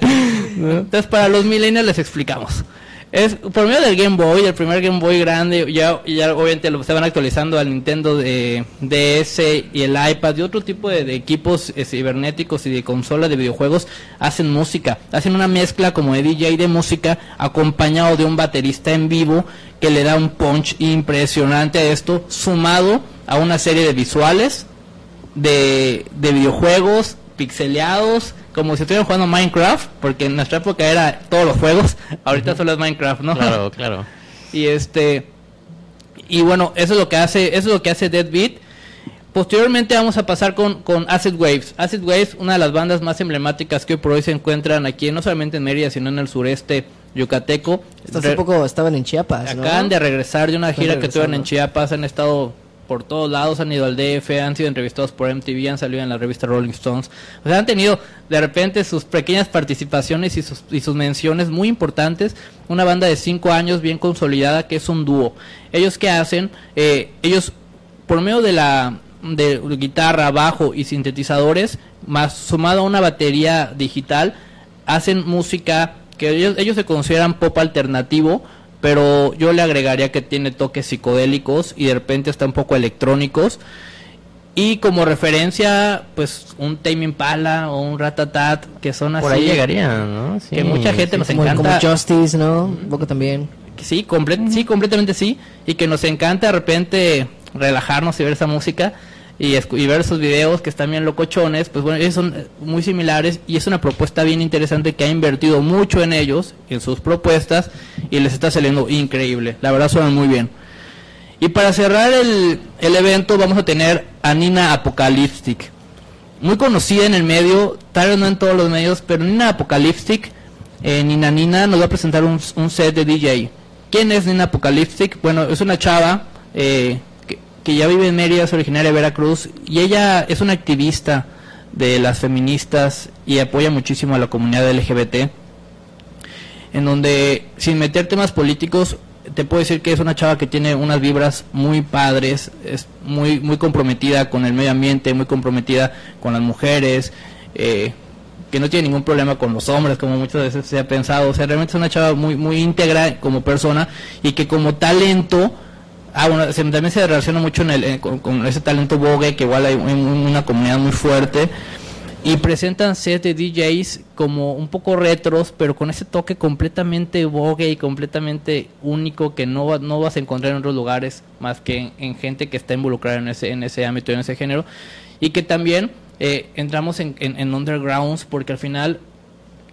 Entonces, para los millennials les explicamos. Es por medio del Game Boy, el primer Game Boy grande, ya, ya obviamente lo estaban actualizando al Nintendo de DS y el iPad y otro tipo de, de equipos eh, cibernéticos y de consolas de videojuegos hacen música, hacen una mezcla como de DJ de música acompañado de un baterista en vivo que le da un punch impresionante a esto, sumado a una serie de visuales de, de videojuegos pixeleados, como si estuvieran jugando Minecraft, porque en nuestra época era todos los juegos, ahorita solo es Minecraft, ¿no? Claro, claro. y este y bueno, eso es lo que hace, eso es lo que hace Deadbeat. Posteriormente vamos a pasar con, con Acid Waves. Acid Waves, una de las bandas más emblemáticas que hoy por hoy se encuentran aquí, no solamente en Mérida, sino en el sureste yucateco. Hace poco estaban en Chiapas, ¿no? Acaban de regresar de una gira que tuvieron en. Chiapas, han estado por todos lados, han ido al DF, han sido entrevistados por MTV, han salido en la revista Rolling Stones. O sea, han tenido de repente sus pequeñas participaciones y sus, y sus menciones muy importantes. Una banda de cinco años bien consolidada que es un dúo. Ellos qué hacen? Eh, ellos, por medio de la de guitarra, bajo y sintetizadores, más sumado a una batería digital, hacen música que ellos, ellos se consideran pop alternativo, pero yo le agregaría que tiene toques psicodélicos y de repente está un poco electrónicos. Y como referencia, pues un Tame Impala o un Ratatat, que son así. Por ahí llegarían, ¿no? Sí, que mucha gente nos Como, encanta. como Justice, ¿no? Un poco también. que Sí, comple- sí, completamente sí. Y que nos encanta de repente relajarnos y ver esa música y, y ver esos videos que están bien locochones. Pues bueno, ellos son eh, muy similares y es una propuesta bien interesante que ha invertido mucho en ellos, en sus propuestas y les está saliendo increíble. La verdad suenan muy bien. Y para cerrar el, el evento vamos a tener a Nina Apocalyptic. Muy conocida en el medio, tal vez no en todos los medios, pero Nina Apocalyptic, eh, Nina Nina nos va a presentar un, un set de DJ. ¿Quién es Nina Apocalyptic? Bueno, es una chava eh, que, ya vive en Mérida, es originaria de Veracruz, y ella es una activista de las feministas y apoya muchísimo a la comunidad LGBT en donde sin meter temas políticos te puedo decir que es una chava que tiene unas vibras muy padres, es muy muy comprometida con el medio ambiente, muy comprometida con las mujeres, eh, que no tiene ningún problema con los hombres, como muchas veces se ha pensado. O sea, realmente es una chava muy muy íntegra como persona y que como talento Ah, bueno, también se relaciona mucho en el, eh, con, ese talento Vogue, que igual hay un- una comunidad muy fuerte. Y presentan sets de DJs como un poco retros, pero con ese toque completamente Vogue y completamente único que no, no vas a encontrar en otros lugares más que en, en gente que está involucrada en ese, en ese ámbito, en ese género. Y que también eh, entramos en, en, en undergrounds porque al final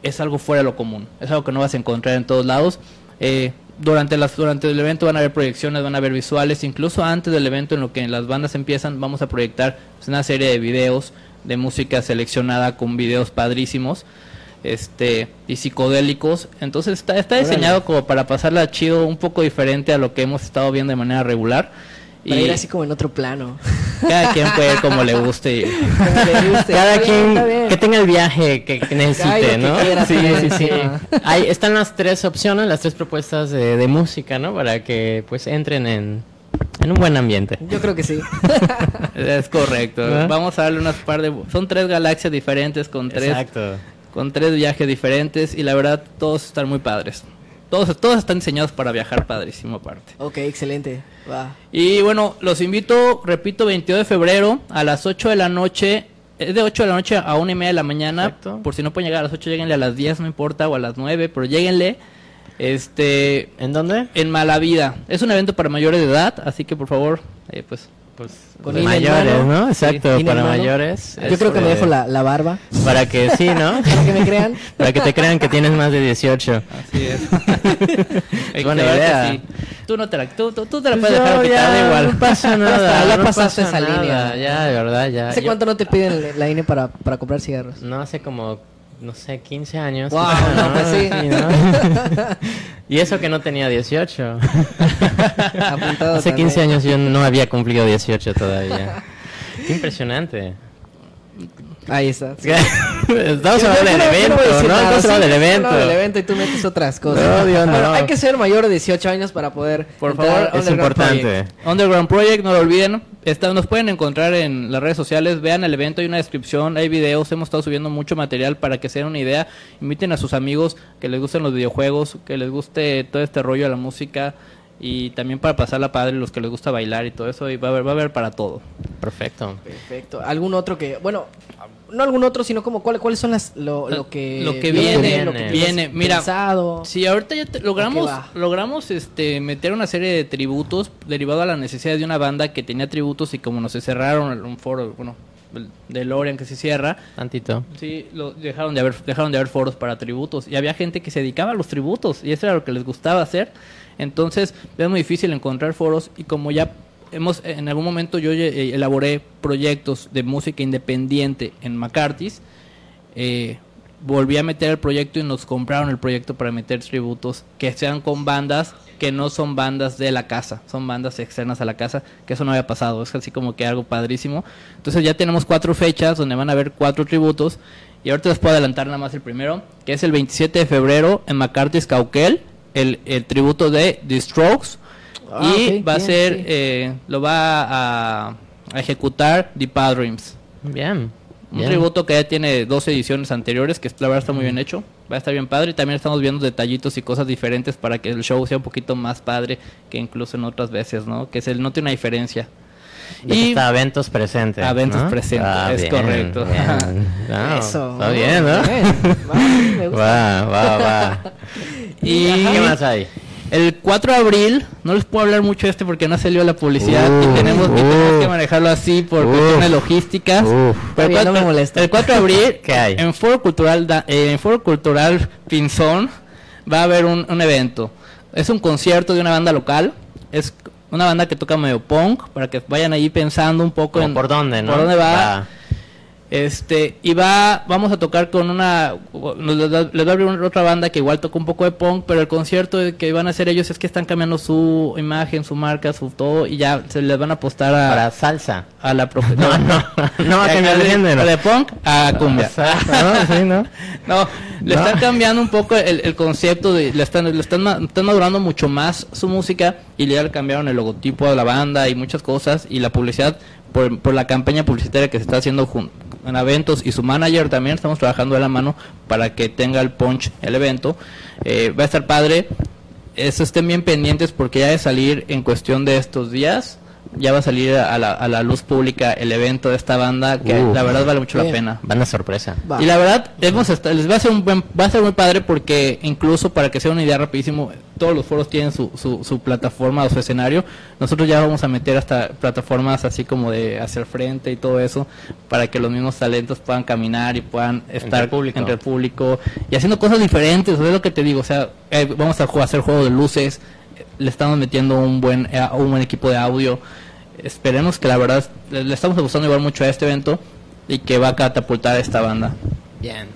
es algo fuera de lo común, es algo que no vas a encontrar en todos lados. Eh, durante, las, durante el evento van a haber proyecciones, van a haber visuales, incluso antes del evento en lo que las bandas empiezan, vamos a proyectar pues, una serie de videos de música seleccionada con videos padrísimos este y psicodélicos. Entonces está, está diseñado como para pasarla chido un poco diferente a lo que hemos estado viendo de manera regular Para y ir así como en otro plano. cada quien puede como le guste y- Como le guste. Cada bien, quien que tenga el viaje que, necesite, ¿no? que quiera sí, también, sí, sí. sí. Ahí están las tres opciones, las tres propuestas de, de música, ¿no? Para que pues entren en, en un buen ambiente. Yo creo que sí. es correcto vamos a darle unas par de son tres galaxias diferentes con tres Exacto. con tres viajes diferentes y la verdad todos están muy padres. Todos, todos están diseñados para viajar padrísimo aparte. ok, excelente. Va. Y bueno, los invito, repito, 22 de febrero a las 8 de la noche. Es de 8 de la noche a 1 y media de la mañana. Exacto. Por si no pueden llegar a las 8, lleguenle a las 10, no importa, o a las 9, pero lleguenle. Este, ¿En dónde? en Malavida. Es un evento para mayores de edad, así que por favor, eh, pues Pues Con de mayores, mano. ¿no? Exacto, para mayores. Yo creo que me este, dejo la, la barba. Para que sí, ¿no? Para que me crean. para que te crean que tienes más de 18. así es. Es buena Claro idea. sí. Tú no te la, tú, tú- tú te la puedes dejar quitar igual. No pasa nada. ya no pasaste pasa esa nada, línea. Ya, de verdad, ya. ¿Hace Yo- cuánto no te piden la INE para, para comprar cigarros? No, hace como, no sé, 15 años. Wow, quizá, no, pues sí. ¿no? y eso que no tenía 18. Apuntado hace también. 15 años yo no había cumplido 18 todavía. Qué impresionante. Ahí está. Estamos hablando del no- evento, no ¿no? nada, Estamos hablando del evento. del evento y tú metes otras cosas. No, Dios, no. Hay que ser mayor de 18 años para poder Por favor, es importante. Project. Underground Project, no lo olviden. Está- nos pueden encontrar en las redes sociales, vean el evento, hay una descripción, hay videos, hemos estado subiendo mucho material para que se den una idea. Inviten a sus amigos que les gusten los videojuegos, que les guste todo este rollo de la música y también para pasarla padre, los que les gusta bailar y todo eso, y va a haber, va a haber para todo. Perfecto. Perfecto. ¿Algún otro que, bueno, no algún otro, sino como cuál- cuáles son las lo, lo que Lo que viene, lo que viene, mira, pensado? Sí, ahorita ya te- logramos, logramos este, meter una serie de tributos derivado a la necesidad de una banda que tenía tributos y como nos se cerraron un foro, bueno, de Lorian que se cierra, Tantito. Sí, lo, dejaron de haber dejaron de haber foros para tributos y había gente que se dedicaba a los tributos y eso era lo que les gustaba hacer. Entonces, es muy difícil encontrar foros y como ya hemos en algún momento yo eh, elaboré proyectos de música independiente en McCarthy's, eh, volví a meter el proyecto y nos compraron el proyecto para meter tributos que sean con bandas que no son bandas de la casa, son bandas externas a la casa, que eso no había pasado, es así como que algo padrísimo. Entonces ya tenemos cuatro fechas donde van a haber cuatro tributos y ahorita les puedo adelantar nada más el primero, que es el 27 de febrero en McCarthy's Cauquel, el, el tributo de The Strokes Ah, y va a ser, sí. eh, lo va a, a ejecutar The Padrims. Bien. Un bien. tributo que ya tiene dos ediciones anteriores, que la verdad está muy bien hecho. Va a estar bien padre. Y también estamos viendo detallitos y cosas diferentes para que el show sea un poquito más padre que incluso en otras veces, ¿no? Que se note una diferencia. Y Y está Aventos presente. Aventos ¿no? presente, es correcto. bien. No, Eso. Está bien, ¿no? Bien. Va, sí, me gusta. Va, va, va. Y ¿Qué más hay? El 4 de abril, no les puedo hablar mucho de este porque no salió la publicidad y, tenemos, y tenemos uf. que manejarlo así por cuestiones logísticas. Pero el bien, no me 4 molesta. El 4 de abril, ¿Qué hay? en Foro Cultural, da- eh, en Foro Cultural Pinzón, va a haber un, un evento. Es un concierto de una banda local. Es una banda que toca medio punk, para que vayan ahí pensando un poco Como en ¿Por dónde, no? por dónde va. Este, y va, vamos a tocar con una, les va a abrir una- otra banda que igual toca un poco de punk, pero el concierto que van a hacer ellos es que están cambiando su imagen, su marca, su todo, y ya se les van a apostar a, Para salsa. a la profe- No, no, no va a cambiar de género. de punk a cumbia. Exacto, ¿no? Sí, ¿no? No, le No. están cambiando un poco el, el concepto, de, le están, le están, están madurando mucho más su música y ya le cambiaron el logotipo de la banda y muchas cosas y la publicidad por, por la campaña publicitaria que se está haciendo jun- en eventos y su manager también estamos trabajando de la mano para que tenga el punch el evento. Eh, va a estar padre. Eso estén bien pendientes porque ya de salir en cuestión de estos días, ya va a salir a la, a la luz pública el evento de esta banda que la verdad vale mucho la pena. Banda sorpresa. Va. Y la verdad, hemos les va a ser un buen, va a ser muy padre porque incluso para que sea una idea rapidísimo, todos los foros tienen su, su, su plataforma o su escenario. Nosotros ya vamos a meter hasta plataformas así como de hacia el frente y todo eso para que los mismos talentos puedan caminar y puedan estar el público. entre el público y haciendo cosas diferentes. O sea, es lo que te digo, o sea, eh, vamos a hacer juego de luces, le estamos metiendo un buen, eh, un buen equipo de audio. Esperemos que la verdad le, le estamos gustando igual mucho a este evento y que va a catapultar a esta banda. Bien.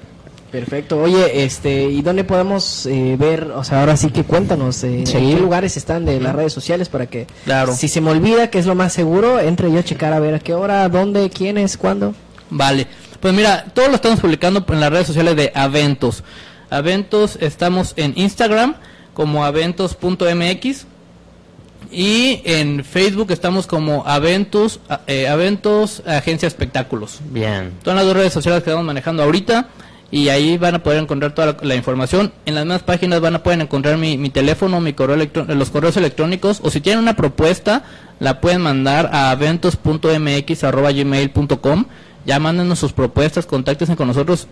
Perfecto. Oye, este, ¿y dónde podemos eh, ver? O sea, ahora sí que cuéntanos, eh, Sí. ¿en qué lugares están de las redes sociales para que, Claro. si se me olvida, que es lo más seguro, entre yo a checar a ver a qué hora, dónde, quiénes, cuándo? Vale, pues mira, todo lo estamos publicando en las redes sociales de Aventos. Aventos, estamos en Instagram como aventos.mx y en Facebook estamos como Aventos, eh, Aventos Agencia Espectáculos. Bien. Todas las dos redes sociales que estamos manejando ahorita y ahí van a poder encontrar toda la, la información. En las mismas páginas van a poder encontrar mi, mi teléfono, mi correo los correos electrónicos o si tienen una propuesta la pueden mandar a eventos.mx@gmail.com. Ya mándenos sus propuestas, contáctense con nosotros.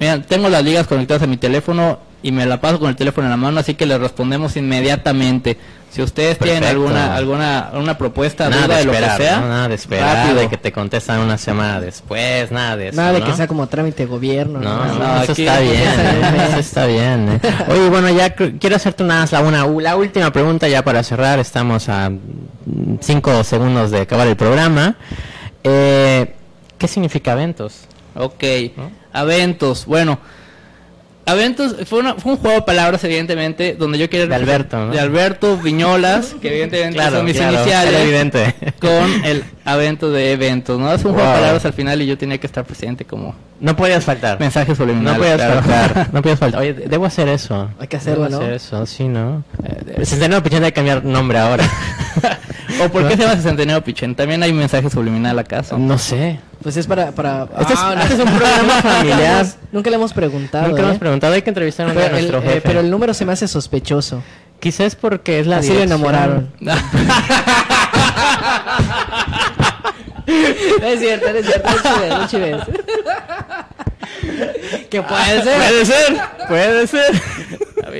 Mira, tengo las ligas conectadas a mi teléfono y me la paso con el teléfono en la mano, así que le respondemos inmediatamente. Si ustedes tienen alguna alguna alguna propuesta, Nada duda de de lo que sea, ¿no? Nada de esperar, rápido. de que te contestan una semana después, nada de eso, Nada de ¿no? que sea como trámite de gobierno. No, ¿no? no, eso está bien, eso está bien. ¿eh? Oye, bueno, ya quiero hacerte una, la, una, la última pregunta ya para cerrar. Estamos a mm, cinco segundos de acabar el programa. Eh, ¿Qué significa eventos? Ok, ¿No? Aventos, bueno. Aventos fue, una- fue un juego de palabras, evidentemente, donde yo quería... De Alberto, ¿no? De Alberto Viñolas, que evidentemente son mis claro, iniciales. evidente. Con el Avento de eventos, ¿no? Es un juego de palabras al final y yo tenía que estar presente como No podías faltar. mensaje subliminal. No podías claro. faltar. No podías faltar. Oye, debo hacer eso. Hay que hacerlo, Debo ¿no? hacer eso, sí, ¿no? Eh, Centenario Pichón hay que cambiar nombre ahora. ¿O por qué se llama Centenario Pichén? También hay mensaje subliminal acaso. No sé. Pues es para... para... Este es- Ah, no. este es un programa familiar. Nunca le hemos preguntado. Nunca ¿eh? hemos preguntado. Hay que entrevistar a un día a Pero el, nuestro eh, jefe. pero el número se me hace sospechoso. Quizás porque es la Así le dirección. enamoraron. No es cierto, no es cierto, no chives, no chives. Que puede ser. Puede ser, puede ser.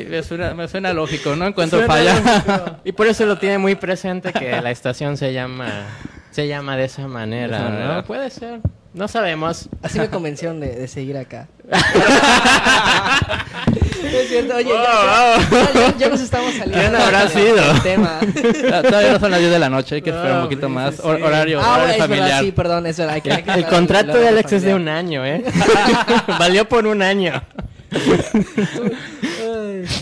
Me suena, me suena lógico, no encuentro Suena falla. lógico. Y por eso lo tiene muy presente que la estación se llama se llama de esa manera, De esa manera. ¿no? Puede ser. No sabemos. Así me convencieron de, de seguir acá. No es cierto, oye, ya, Wow, ya- ya- ya nos estamos saliendo. ¿Quién habrá del- sido? tema. Ah, Todavía no son las 10 de la noche, hay que esperar un No, poquito sí, más. sí, Hor- sí. Horario, Ah, horario es verdad, familiar. sí, perdón, es verdad. hay que- hay que El contrato de Alex es de un año, ¿eh? Valió por un año.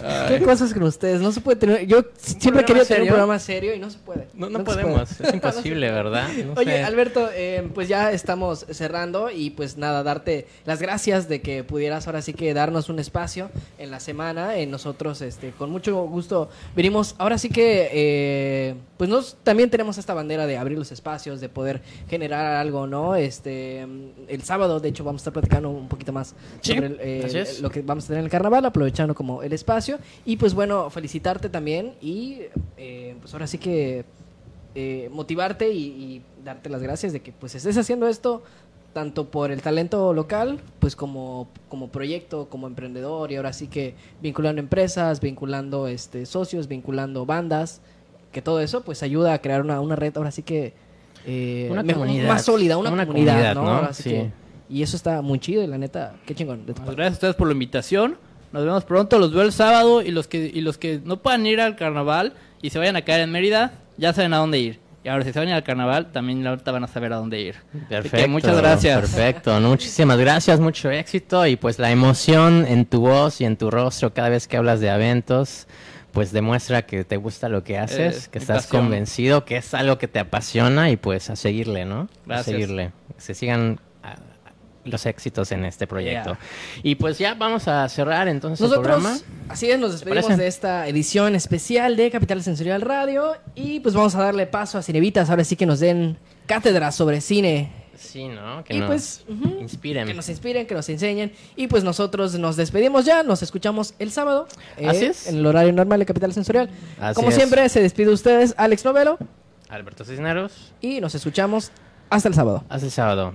Ay, ¿Qué cosas con ustedes? No se puede tener. Yo siempre quería tener un programa serio y no se puede. No, no podemos, puede. es imposible, ¿verdad? No Oye, sé. Alberto, eh, pues ya estamos cerrando y pues nada, darte las gracias de que pudieras ahora sí que darnos un espacio en la semana. Eh, nosotros, este, con mucho gusto venimos. Ahora sí que, eh, pues nos también tenemos esta bandera de abrir los espacios, de poder generar algo, ¿no? Este, el sábado, de hecho, vamos a estar platicando un poquito más Sí, sobre el, eh, lo que vamos a tener en el carnaval, aprovechando como el espacio. Y pues bueno, felicitarte también y eh, pues ahora sí que eh, motivarte y, y darte las gracias de que pues estés haciendo esto tanto por el talento local, pues como, como proyecto, como emprendedor y ahora sí que vinculando empresas, vinculando este socios, vinculando bandas, que todo eso pues ayuda a crear una, una red ahora sí que eh, Una comunidad. más sólida, una, Una comunidad, comunidad, ¿no? ¿no? Ahora sí Sí. que- y eso está muy chido y la neta, qué chingón. de tu Pues gracias a ustedes por la invitación. Nos vemos pronto. Los veo el sábado y los que y los que no puedan ir al carnaval y se vayan a caer en Mérida, ya saben a dónde ir. Y ahora si se van a al carnaval, también ahorita van a saber a dónde ir. Perfecto. muchas gracias. Perfecto. no, muchísimas gracias, mucho éxito y pues la emoción en tu voz y en tu rostro cada vez que hablas de eventos, pues demuestra que te gusta lo que haces, Es que estás pasión. convencido, que es algo que te apasiona y pues a seguirle, ¿no? A Gracias. seguirle. Que se sigan los éxitos en este proyecto. Yeah. Y pues ya vamos a cerrar entonces el Nosotros, programa. así es, nos despedimos de esta edición especial de Capital Sensorial Radio y pues vamos a darle paso a Cinevitas, ahora sí que nos den cátedra sobre cine, Sí, ¿no? Que Y nos pues, inspiren. que nos inspiren, que nos enseñen y pues nosotros nos despedimos ya, nos escuchamos el sábado eh, Así es. en el horario normal de Capital Sensorial. Así Como es. siempre, se despide de ustedes Alex Novelo Alberto Cisneros, y nos escuchamos hasta el sábado. hasta el sábado.